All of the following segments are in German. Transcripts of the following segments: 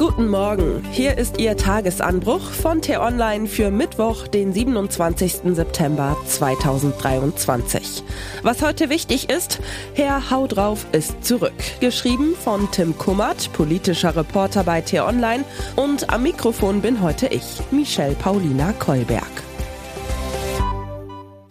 Guten Morgen, hier ist Ihr Tagesanbruch von T-Online für Mittwoch, den 27. September 2023. Was heute wichtig ist, Herr Hau drauf ist zurück. Geschrieben von Tim Kummert, politischer Reporter bei T-Online und am Mikrofon bin heute ich, Michelle Paulina Kolberg.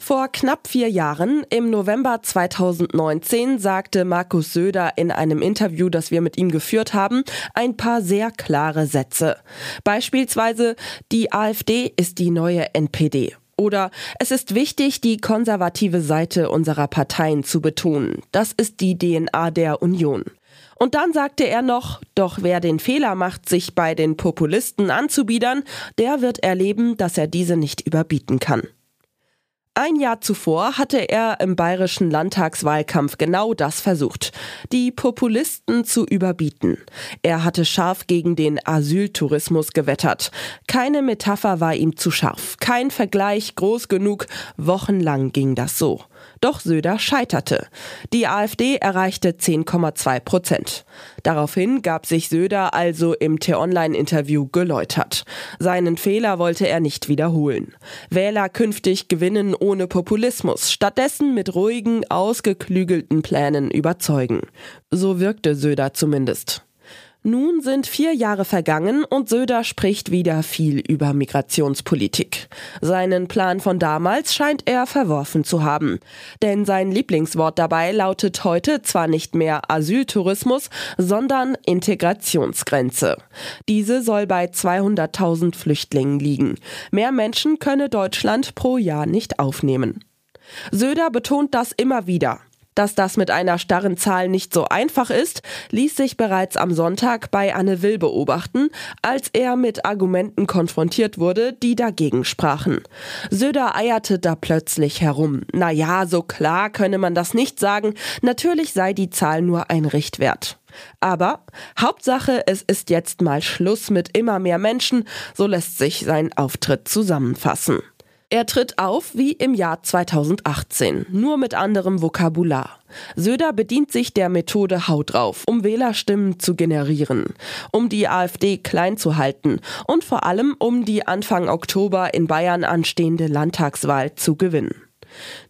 Vor knapp vier Jahren, im November 2019, sagte Markus Söder in einem Interview, das wir mit ihm geführt haben, ein paar sehr klare Sätze. Beispielsweise, die AfD ist die neue NPD. Oder es ist wichtig, die konservative Seite unserer Parteien zu betonen. Das ist die DNA der Union. Und dann sagte er noch, doch wer den Fehler macht, sich bei den Populisten anzubiedern, der wird erleben, dass er diese nicht überbieten kann. Ein Jahr zuvor hatte er im bayerischen Landtagswahlkampf genau das versucht, die Populisten zu überbieten. Er hatte scharf gegen den Asyltourismus gewettert. Keine Metapher war ihm zu scharf, kein Vergleich groß genug, wochenlang ging das so. Doch Söder scheiterte. Die AfD erreichte 10,2 Prozent. Daraufhin gab sich Söder also im T-Online-Interview geläutert. Seinen Fehler wollte er nicht wiederholen. Wähler künftig gewinnen ohne Populismus, stattdessen mit ruhigen, ausgeklügelten Plänen überzeugen. So wirkte Söder zumindest. Nun sind vier Jahre vergangen und Söder spricht wieder viel über Migrationspolitik. Seinen Plan von damals scheint er verworfen zu haben. Denn sein Lieblingswort dabei lautet heute zwar nicht mehr Asyltourismus, sondern Integrationsgrenze. Diese soll bei 200.000 Flüchtlingen liegen. Mehr Menschen könne Deutschland pro Jahr nicht aufnehmen. Söder betont das immer wieder. Dass das mit einer starren Zahl nicht so einfach ist, ließ sich bereits am Sonntag bei Anne Will beobachten, als er mit Argumenten konfrontiert wurde, die dagegen sprachen. Söder eierte da plötzlich herum. Na ja, so klar könne man das nicht sagen. Natürlich sei die Zahl nur ein Richtwert. Aber Hauptsache, es ist jetzt mal Schluss mit immer mehr Menschen, so lässt sich sein Auftritt zusammenfassen. Er tritt auf wie im Jahr 2018, nur mit anderem Vokabular. Söder bedient sich der Methode Hau drauf, um Wählerstimmen zu generieren, um die AfD klein zu halten und vor allem um die Anfang Oktober in Bayern anstehende Landtagswahl zu gewinnen.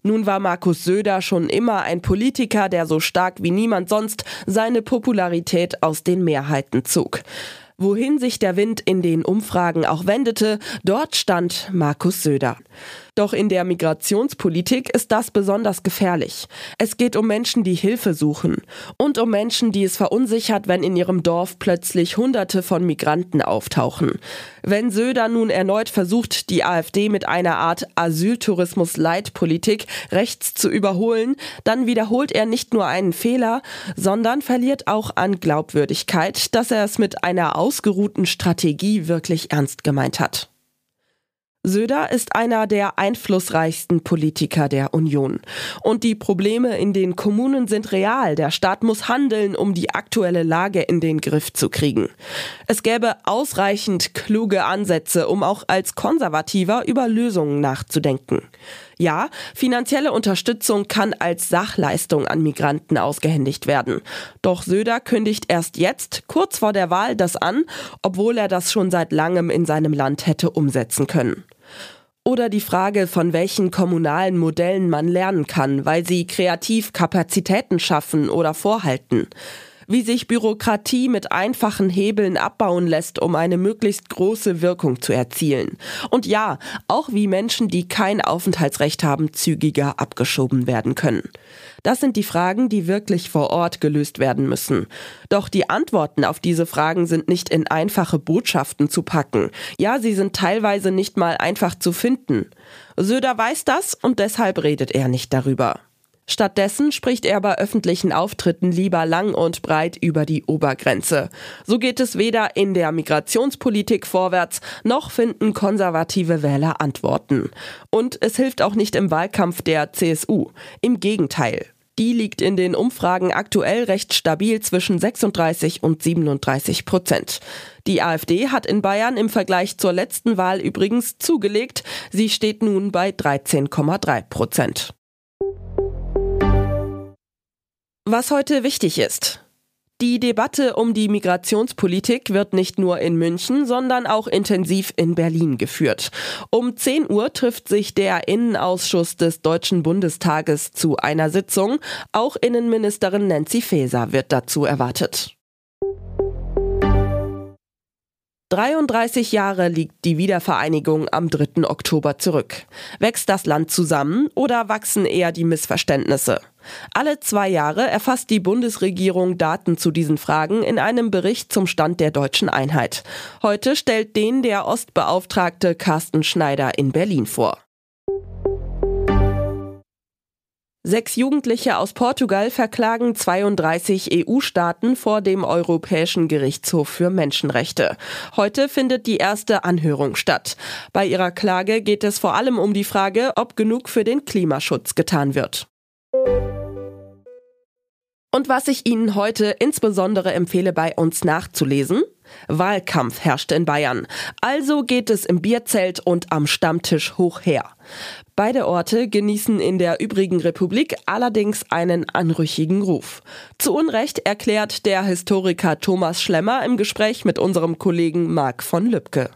Nun war Markus Söder schon immer ein Politiker, der so stark wie niemand sonst seine Popularität aus den Mehrheiten zog. Wohin sich der Wind in den Umfragen auch wendete, dort stand Markus Söder. Doch in der Migrationspolitik ist das besonders gefährlich. Es geht um Menschen, die Hilfe suchen und um Menschen, die es verunsichert, wenn in ihrem Dorf plötzlich Hunderte von Migranten auftauchen. Wenn Söder nun erneut versucht, die AfD mit einer Art Asyltourismus-Leitpolitik rechts zu überholen, dann wiederholt er nicht nur einen Fehler, sondern verliert auch an Glaubwürdigkeit, dass er es mit einer ausgeruhten Strategie wirklich ernst gemeint hat. Söder ist einer der einflussreichsten Politiker der Union. Und die Probleme in den Kommunen sind real. Der Staat muss handeln, um die aktuelle Lage in den Griff zu kriegen. Es gäbe ausreichend kluge Ansätze, um auch als Konservativer über Lösungen nachzudenken. Ja, finanzielle Unterstützung kann als Sachleistung an Migranten ausgehändigt werden. Doch Söder kündigt erst jetzt, kurz vor der Wahl, das an, obwohl er das schon seit langem in seinem Land hätte umsetzen können. Oder die Frage, von welchen kommunalen Modellen man lernen kann, weil sie kreativ Kapazitäten schaffen oder vorhalten wie sich Bürokratie mit einfachen Hebeln abbauen lässt, um eine möglichst große Wirkung zu erzielen. Und ja, auch wie Menschen, die kein Aufenthaltsrecht haben, zügiger abgeschoben werden können. Das sind die Fragen, die wirklich vor Ort gelöst werden müssen. Doch die Antworten auf diese Fragen sind nicht in einfache Botschaften zu packen. Ja, sie sind teilweise nicht mal einfach zu finden. Söder weiß das und deshalb redet er nicht darüber. Stattdessen spricht er bei öffentlichen Auftritten lieber lang und breit über die Obergrenze. So geht es weder in der Migrationspolitik vorwärts, noch finden konservative Wähler Antworten. Und es hilft auch nicht im Wahlkampf der CSU. Im Gegenteil. Die liegt in den Umfragen aktuell recht stabil zwischen 36 und 37 Prozent. Die AfD hat in Bayern im Vergleich zur letzten Wahl übrigens zugelegt. Sie steht nun bei 13,3 Prozent. Was heute wichtig ist. Die Debatte um die Migrationspolitik wird nicht nur in München, sondern auch intensiv in Berlin geführt. Um 10 Uhr trifft sich der Innenausschuss des Deutschen Bundestages zu einer Sitzung. Auch Innenministerin Nancy Faeser wird dazu erwartet. 33 Jahre liegt die Wiedervereinigung am 3. Oktober zurück. Wächst das Land zusammen oder wachsen eher die Missverständnisse? Alle zwei Jahre erfasst die Bundesregierung Daten zu diesen Fragen in einem Bericht zum Stand der deutschen Einheit. Heute stellt den der Ostbeauftragte Carsten Schneider in Berlin vor. Sechs Jugendliche aus Portugal verklagen 32 EU-Staaten vor dem Europäischen Gerichtshof für Menschenrechte. Heute findet die erste Anhörung statt. Bei ihrer Klage geht es vor allem um die Frage, ob genug für den Klimaschutz getan wird. Und was ich Ihnen heute insbesondere empfehle, bei uns nachzulesen, Wahlkampf herrscht in Bayern. Also geht es im Bierzelt und am Stammtisch hoch her. Beide Orte genießen in der übrigen Republik allerdings einen anrüchigen Ruf. Zu Unrecht erklärt der Historiker Thomas Schlemmer im Gespräch mit unserem Kollegen Marc von Lübcke.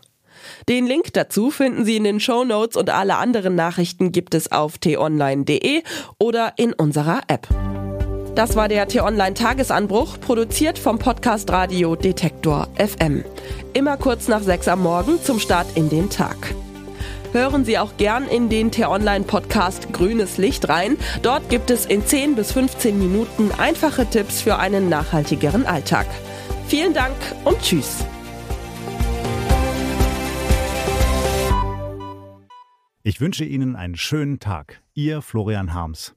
Den Link dazu finden Sie in den Show Notes und alle anderen Nachrichten gibt es auf t-online.de oder in unserer App. Das war der T-Online-Tagesanbruch, produziert vom Podcast Radio Detektor FM. Immer kurz nach sechs am Morgen zum Start in den Tag. Hören Sie auch gern in den T-Online-Podcast Grünes Licht rein. Dort gibt es in 10 bis 15 Minuten einfache Tipps für einen nachhaltigeren Alltag. Vielen Dank und Tschüss. Ich wünsche Ihnen einen schönen Tag. Ihr Florian Harms.